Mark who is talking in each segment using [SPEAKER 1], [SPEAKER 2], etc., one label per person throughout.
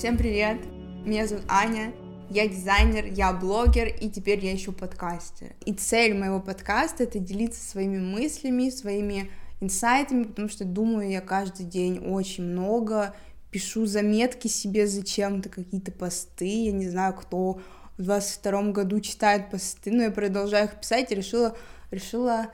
[SPEAKER 1] Всем привет! Меня зовут Аня, я дизайнер, я блогер, и теперь я ищу подкастер. И цель моего подкаста — это делиться своими мыслями, своими инсайтами, потому что думаю я каждый день очень много, пишу заметки себе зачем-то, какие-то посты, я не знаю, кто в 22 году читает посты, но я продолжаю их писать и решила, решила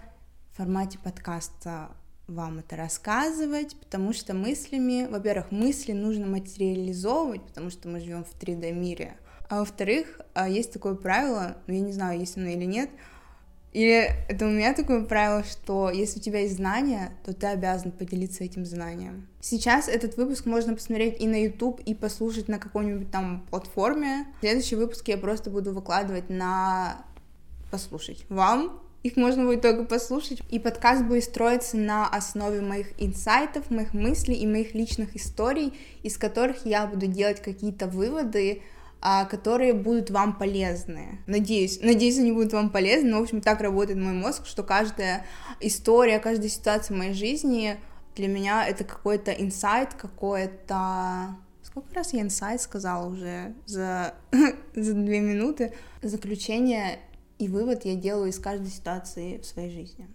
[SPEAKER 1] в формате подкаста вам это рассказывать, потому что мыслями, во-первых, мысли нужно материализовывать, потому что мы живем в 3D мире, а во-вторых, а, есть такое правило, но я не знаю, есть оно или нет, или это у меня такое правило, что если у тебя есть знания, то ты обязан поделиться этим знанием. Сейчас этот выпуск можно посмотреть и на YouTube, и послушать на какой-нибудь там платформе. Следующий выпуск я просто буду выкладывать на послушать вам, их можно будет только послушать. И подкаст будет строиться на основе моих инсайтов, моих мыслей и моих личных историй, из которых я буду делать какие-то выводы, а, которые будут вам полезны. Надеюсь, надеюсь, они будут вам полезны, но, в общем, так работает мой мозг, что каждая история, каждая ситуация в моей жизни для меня это какой-то инсайт, какое-то... Сколько раз я инсайт сказала уже за, за две минуты? Заключение и вывод я делаю из каждой ситуации в своей жизни.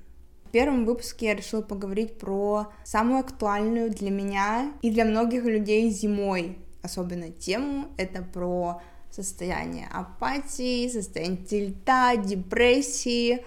[SPEAKER 1] В первом выпуске я решила поговорить про самую актуальную для меня и для многих людей зимой особенно тему. Это про состояние апатии, состояние тильта, депрессии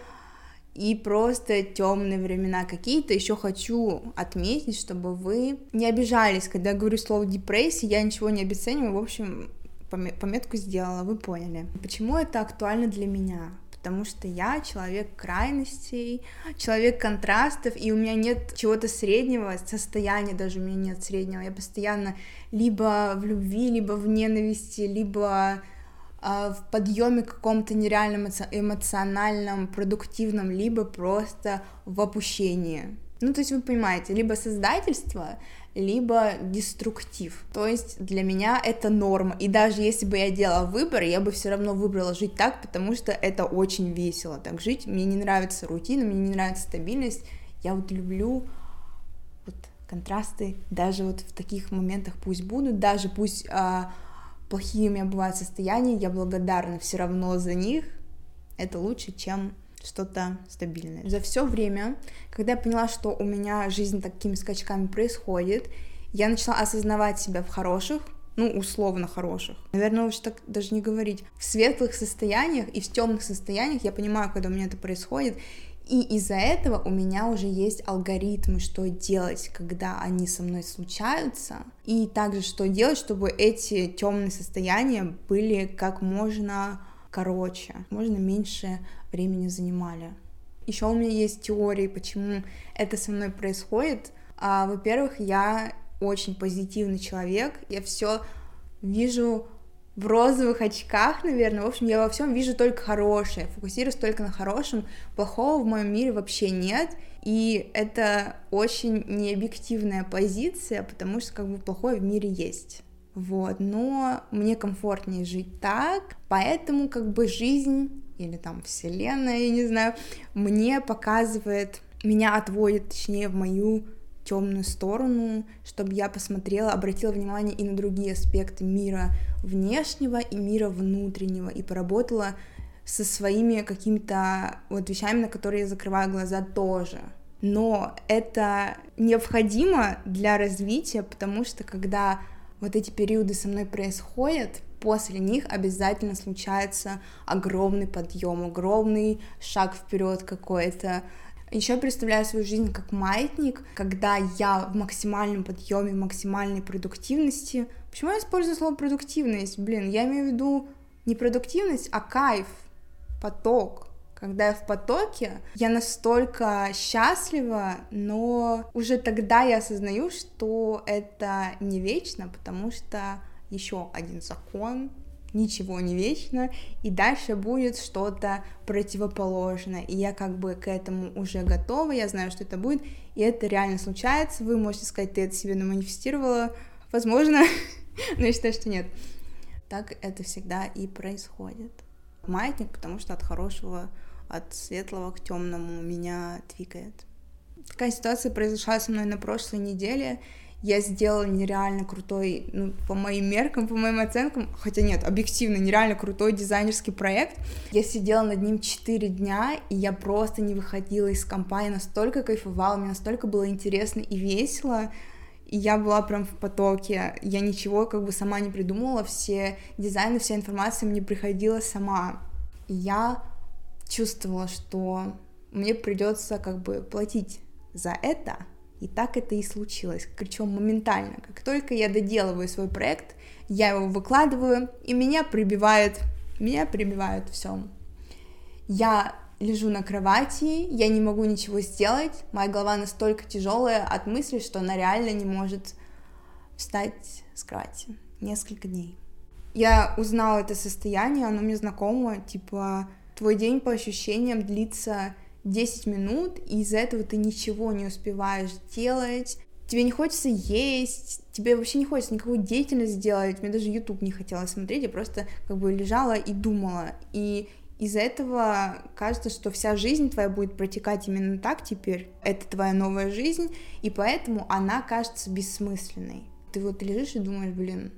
[SPEAKER 1] и просто темные времена какие-то. Еще хочу отметить, чтобы вы не обижались, когда я говорю слово депрессия, я ничего не обесцениваю, в общем, пометку сделала, вы поняли. Почему это актуально для меня? Потому что я человек крайностей, человек контрастов, и у меня нет чего-то среднего, состояния даже у меня нет среднего, я постоянно либо в любви, либо в ненависти, либо э, в подъеме каком-то нереальном эмоциональном, продуктивном, либо просто в опущении. Ну, то есть вы понимаете, либо создательство, либо деструктив. То есть для меня это норма. И даже если бы я делала выбор, я бы все равно выбрала жить так, потому что это очень весело так жить. Мне не нравится рутина, мне не нравится стабильность. Я вот люблю вот контрасты, даже вот в таких моментах пусть будут, даже пусть а, плохие у меня бывают состояния, я благодарна все равно за них. Это лучше, чем что-то стабильное. За все время, когда я поняла, что у меня жизнь такими скачками происходит, я начала осознавать себя в хороших, ну, условно хороших. Наверное, лучше так даже не говорить. В светлых состояниях и в темных состояниях я понимаю, когда у меня это происходит, и из-за этого у меня уже есть алгоритмы, что делать, когда они со мной случаются, и также что делать, чтобы эти темные состояния были как можно короче, можно меньше времени занимали. Еще у меня есть теории, почему это со мной происходит. А, во-первых, я очень позитивный человек, я все вижу в розовых очках, наверное. В общем, я во всем вижу только хорошее, фокусируюсь только на хорошем. Плохого в моем мире вообще нет. И это очень необъективная позиция, потому что как бы плохое в мире есть вот, но мне комфортнее жить так, поэтому как бы жизнь или там вселенная, я не знаю, мне показывает, меня отводит, точнее, в мою темную сторону, чтобы я посмотрела, обратила внимание и на другие аспекты мира внешнего и мира внутреннего, и поработала со своими какими-то вот вещами, на которые я закрываю глаза тоже. Но это необходимо для развития, потому что когда вот эти периоды со мной происходят, после них обязательно случается огромный подъем, огромный шаг вперед какой-то. Еще представляю свою жизнь как маятник, когда я в максимальном подъеме, в максимальной продуктивности. Почему я использую слово продуктивность? Блин, я имею в виду не продуктивность, а кайф, поток, когда я в потоке, я настолько счастлива, но уже тогда я осознаю, что это не вечно, потому что еще один закон, ничего не вечно, и дальше будет что-то противоположное, и я как бы к этому уже готова, я знаю, что это будет, и это реально случается, вы можете сказать, ты это себе наманифестировала, возможно, но я считаю, что нет. Так это всегда и происходит. Маятник, потому что от хорошего от светлого к темному меня двигает. Такая ситуация произошла со мной на прошлой неделе. я сделала нереально крутой, ну, по моим меркам, по моим оценкам, хотя нет, объективно, нереально крутой дизайнерский проект. Я сидела над ним 4 дня, и я просто не выходила из компании, настолько кайфовала, мне настолько было интересно и весело, и я была прям в потоке, я ничего как бы сама не придумала, все дизайны, вся информация мне приходила сама. И я чувствовала, что мне придется как бы платить за это, и так это и случилось, причем моментально. Как только я доделываю свой проект, я его выкладываю, и меня прибивает, меня прибивают все. Я лежу на кровати, я не могу ничего сделать, моя голова настолько тяжелая от мысли, что она реально не может встать с кровати. Несколько дней. Я узнала это состояние, оно мне знакомо, типа, твой день по ощущениям длится 10 минут, и из-за этого ты ничего не успеваешь делать, тебе не хочется есть, тебе вообще не хочется никакую деятельность делать, мне даже YouTube не хотелось смотреть, я просто как бы лежала и думала, и из-за этого кажется, что вся жизнь твоя будет протекать именно так теперь, это твоя новая жизнь, и поэтому она кажется бессмысленной. Ты вот лежишь и думаешь, блин,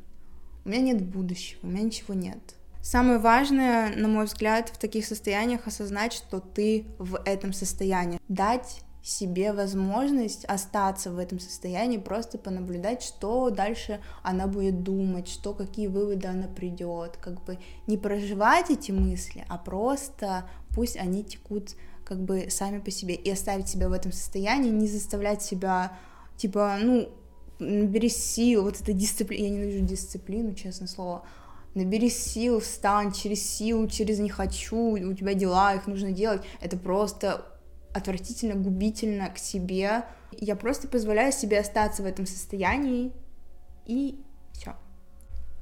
[SPEAKER 1] у меня нет будущего, у меня ничего нет. Самое важное, на мой взгляд, в таких состояниях осознать, что ты в этом состоянии. Дать себе возможность остаться в этом состоянии, просто понаблюдать, что дальше она будет думать, что какие выводы она придет, как бы не проживать эти мысли, а просто пусть они текут как бы сами по себе. И оставить себя в этом состоянии, не заставлять себя типа, ну, набери сил, вот эта дисциплина, я ненавижу дисциплину, честное слово, набери сил, встань через силу, через не хочу, у тебя дела, их нужно делать, это просто отвратительно, губительно к себе. Я просто позволяю себе остаться в этом состоянии, и все.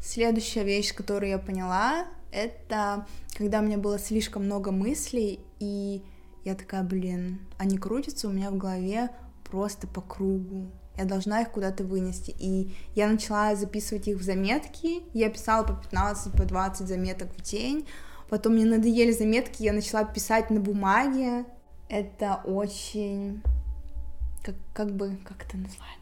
[SPEAKER 1] Следующая вещь, которую я поняла, это когда у меня было слишком много мыслей, и я такая, блин, они крутятся у меня в голове просто по кругу я должна их куда-то вынести. И я начала записывать их в заметки, я писала по 15, по 20 заметок в день, потом мне надоели заметки, я начала писать на бумаге, это очень, как, как бы, как это называется?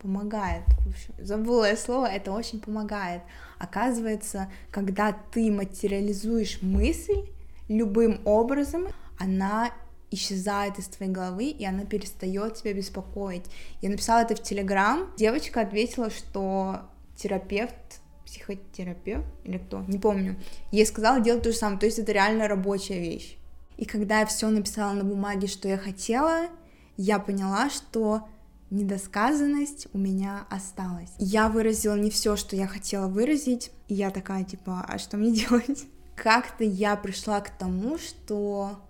[SPEAKER 1] Помогает, в общем, забыла я слово, это очень помогает. Оказывается, когда ты материализуешь мысль любым образом, она исчезает из твоей головы, и она перестает тебя беспокоить. Я написала это в Телеграм. Девочка ответила, что терапевт, психотерапевт или кто, не помню, ей сказала делать то же самое, то есть это реально рабочая вещь. И когда я все написала на бумаге, что я хотела, я поняла, что недосказанность у меня осталась. Я выразила не все, что я хотела выразить, и я такая, типа, а что мне делать? Как-то я пришла к тому, что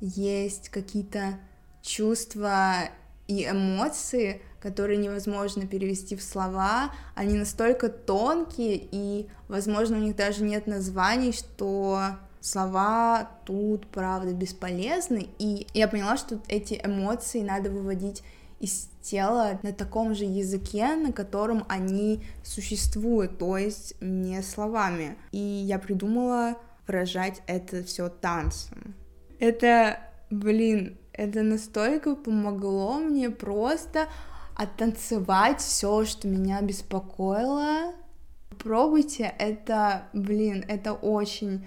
[SPEAKER 1] есть какие-то чувства и эмоции, которые невозможно перевести в слова, они настолько тонкие, и, возможно, у них даже нет названий, что слова тут, правда, бесполезны, и я поняла, что эти эмоции надо выводить из тела на таком же языке, на котором они существуют, то есть не словами. И я придумала выражать это все танцем. Это, блин, это настолько помогло мне просто оттанцевать все, что меня беспокоило. Пробуйте, это, блин, это очень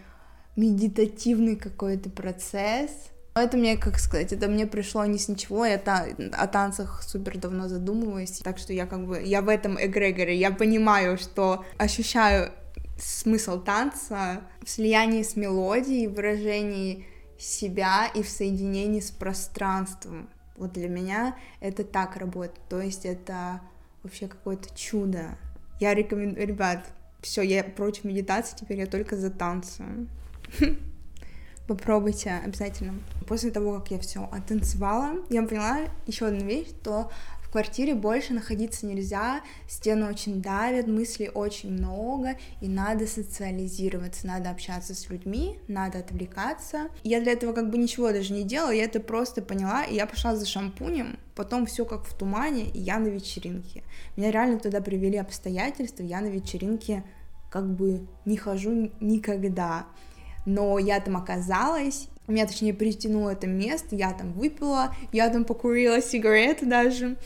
[SPEAKER 1] медитативный какой-то процесс. Это мне, как сказать, это мне пришло не с ничего, я та, о танцах супер давно задумываюсь, так что я как бы, я в этом эгрегоре, я понимаю, что ощущаю смысл танца в слиянии с мелодией, выражении себя и в соединении с пространством. Вот для меня это так работает. То есть это вообще какое-то чудо. Я рекомендую, ребят, все, я против медитации, теперь я только за танцы. Попробуйте обязательно. После того, как я все оттанцевала, я поняла еще одну вещь, что квартире больше находиться нельзя, стены очень давят, мыслей очень много, и надо социализироваться, надо общаться с людьми, надо отвлекаться. Я для этого как бы ничего даже не делала, я это просто поняла, и я пошла за шампунем, потом все как в тумане, и я на вечеринке. Меня реально туда привели обстоятельства, я на вечеринке как бы не хожу никогда. Но я там оказалась, меня, точнее, притянуло это место, я там выпила, я там покурила сигареты даже,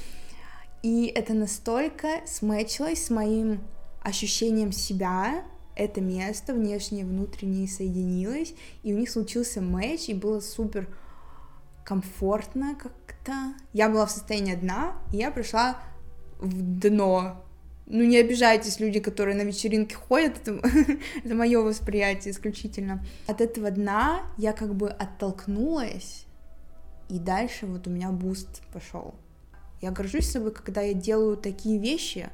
[SPEAKER 1] И это настолько смечилось с моим ощущением себя, это место внешнее, внутреннее соединилось, и у них случился матч, и было супер комфортно как-то. Я была в состоянии дна, и я пришла в дно. Ну, не обижайтесь, люди, которые на вечеринке ходят, это, это мое восприятие исключительно. От этого дна я как бы оттолкнулась, и дальше вот у меня boost пошел. Я горжусь собой, когда я делаю такие вещи,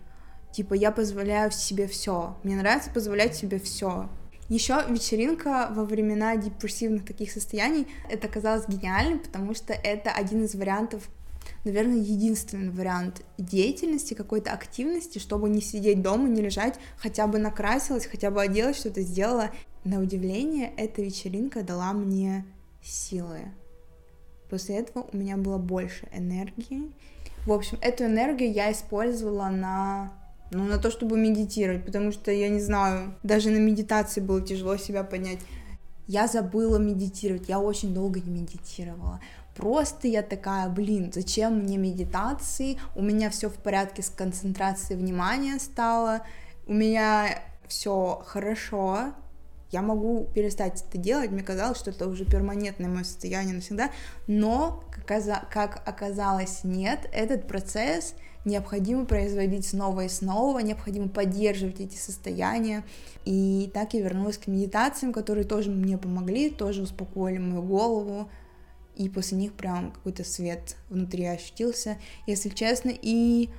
[SPEAKER 1] типа я позволяю себе все. Мне нравится позволять себе все. Еще вечеринка во времена депрессивных таких состояний, это казалось гениальным, потому что это один из вариантов, наверное, единственный вариант деятельности, какой-то активности, чтобы не сидеть дома, не лежать, хотя бы накрасилась, хотя бы оделась, что-то сделала. На удивление, эта вечеринка дала мне силы. После этого у меня было больше энергии, в общем, эту энергию я использовала на ну, на то, чтобы медитировать, потому что, я не знаю, даже на медитации было тяжело себя понять. Я забыла медитировать, я очень долго не медитировала. Просто я такая, блин, зачем мне медитации? У меня все в порядке с концентрацией внимания стало, у меня все хорошо, я могу перестать это делать, мне казалось, что это уже перманентное мое состояние навсегда, но, как оказалось, нет, этот процесс необходимо производить снова и снова, необходимо поддерживать эти состояния, и так я вернулась к медитациям, которые тоже мне помогли, тоже успокоили мою голову, и после них прям какой-то свет внутри ощутился, если честно, и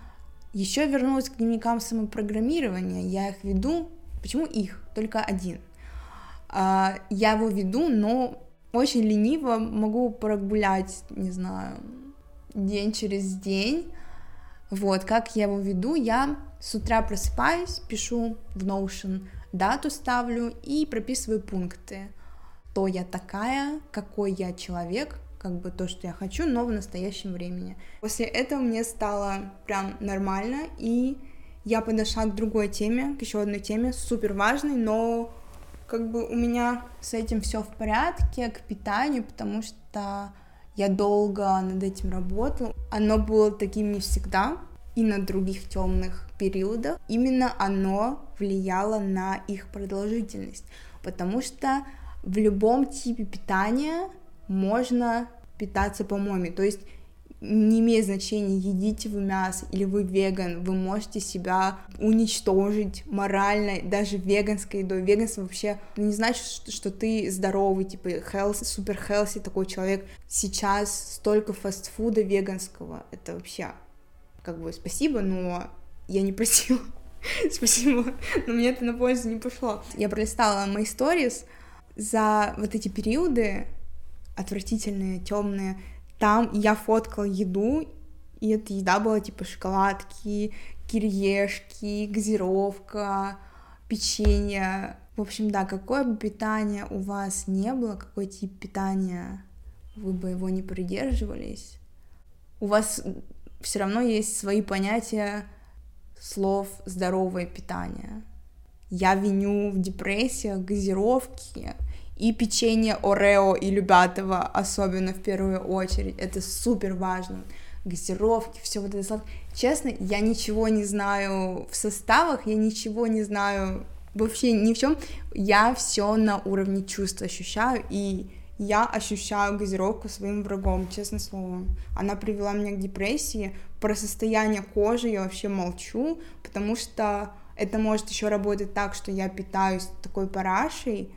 [SPEAKER 1] еще вернулась к дневникам самопрограммирования, я их веду, почему их? Только один. А, я его веду, но очень лениво могу прогулять, не знаю, день через день. Вот, как я его веду, я с утра просыпаюсь, пишу в Notion, дату ставлю и прописываю пункты. Кто я такая, какой я человек, как бы то, что я хочу, но в настоящем времени. После этого мне стало прям нормально, и я подошла к другой теме, к еще одной теме, супер важной, но как бы у меня с этим все в порядке, к питанию, потому что я долго над этим работала. Оно было таким не всегда, и на других темных периодах. Именно оно влияло на их продолжительность, потому что в любом типе питания можно питаться по-моему. То есть не имеет значения, едите вы мясо или вы веган, вы можете себя уничтожить морально, даже веганской едой. Веганство вообще не значит, что, ты здоровый, типа healthy, супер healthy такой человек. Сейчас столько фастфуда веганского, это вообще как бы спасибо, но я не просила. Спасибо, но мне это на пользу не пошло. Я пролистала мои сторис за вот эти периоды отвратительные, темные, там я фоткала еду, и эта еда была типа шоколадки, кириешки, газировка, печенье. В общем, да, какое бы питание у вас не было, какой тип питания вы бы его не придерживались, у вас все равно есть свои понятия слов здоровое питание. Я виню в депрессиях газировки, и печенье Орео и Любятова, особенно в первую очередь, это супер важно. Газировки, все вот это сладкое. Честно, я ничего не знаю в составах, я ничего не знаю вообще ни в чем. Я все на уровне чувств ощущаю, и я ощущаю газировку своим врагом, честно слово. Она привела меня к депрессии. Про состояние кожи я вообще молчу, потому что это может еще работать так, что я питаюсь такой парашей,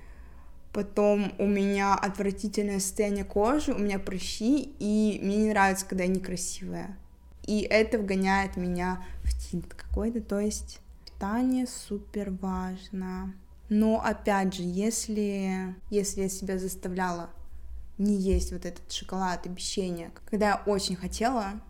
[SPEAKER 1] Потом у меня отвратительное состояние кожи, у меня прыщи, и мне не нравится, когда я некрасивая. И это вгоняет меня в тинт какой-то, то есть питание супер важно. Но опять же, если, если я себя заставляла не есть вот этот шоколад печенье, когда я очень хотела,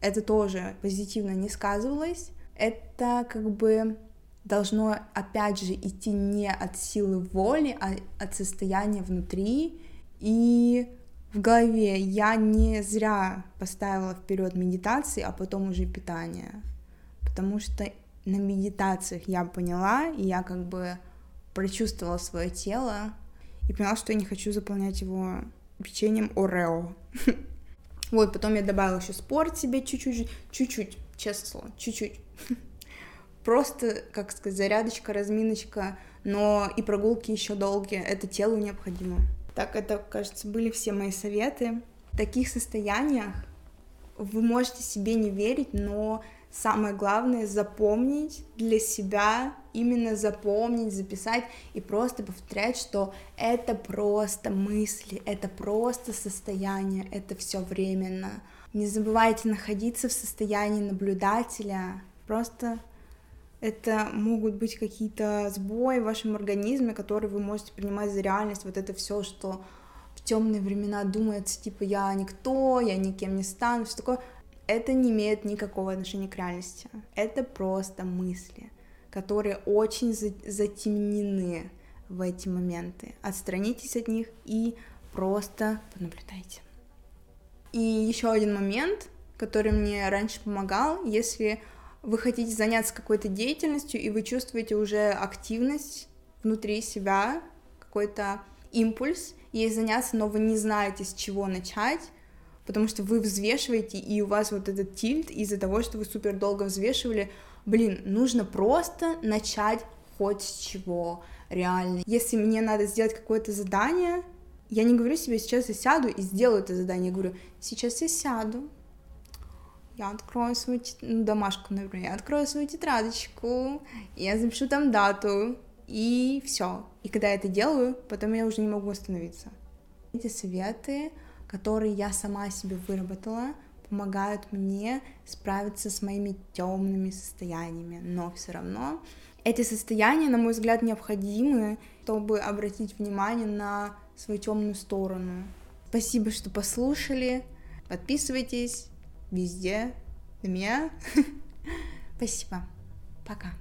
[SPEAKER 1] это тоже позитивно не сказывалось. Это как бы должно, опять же, идти не от силы воли, а от состояния внутри и в голове. Я не зря поставила вперед медитации, а потом уже питание, потому что на медитациях я поняла, и я как бы прочувствовала свое тело и поняла, что я не хочу заполнять его печеньем Орео. Вот, потом я добавила еще спорт себе чуть-чуть, чуть-чуть, честное слово, чуть-чуть. Просто, как сказать, зарядочка, разминочка, но и прогулки еще долгие, это телу необходимо. Так, это, кажется, были все мои советы. В таких состояниях вы можете себе не верить, но самое главное запомнить для себя, именно запомнить, записать и просто повторять, что это просто мысли, это просто состояние, это все временно. Не забывайте находиться в состоянии наблюдателя, просто это могут быть какие-то сбои в вашем организме, которые вы можете принимать за реальность, вот это все, что в темные времена думается, типа, я никто, я никем не стану, все такое, это не имеет никакого отношения к реальности. Это просто мысли, которые очень затемнены в эти моменты. Отстранитесь от них и просто понаблюдайте. И еще один момент, который мне раньше помогал, если вы хотите заняться какой-то деятельностью, и вы чувствуете уже активность внутри себя, какой-то импульс, ей заняться, но вы не знаете, с чего начать, потому что вы взвешиваете, и у вас вот этот тильт из-за того, что вы супер долго взвешивали, блин, нужно просто начать хоть с чего, реально. Если мне надо сделать какое-то задание, я не говорю себе, сейчас я сяду и сделаю это задание, я говорю, сейчас я сяду, я открою свою ну, домашку, например, я открою свою тетрадочку, я запишу там дату, и все. И когда я это делаю, потом я уже не могу остановиться. Эти советы которые я сама себе выработала, помогают мне справиться с моими темными состояниями, но все равно эти состояния, на мой взгляд, необходимы, чтобы обратить внимание на свою темную сторону. Спасибо, что послушали. Подписывайтесь везде. На меня. Спасибо. Пока.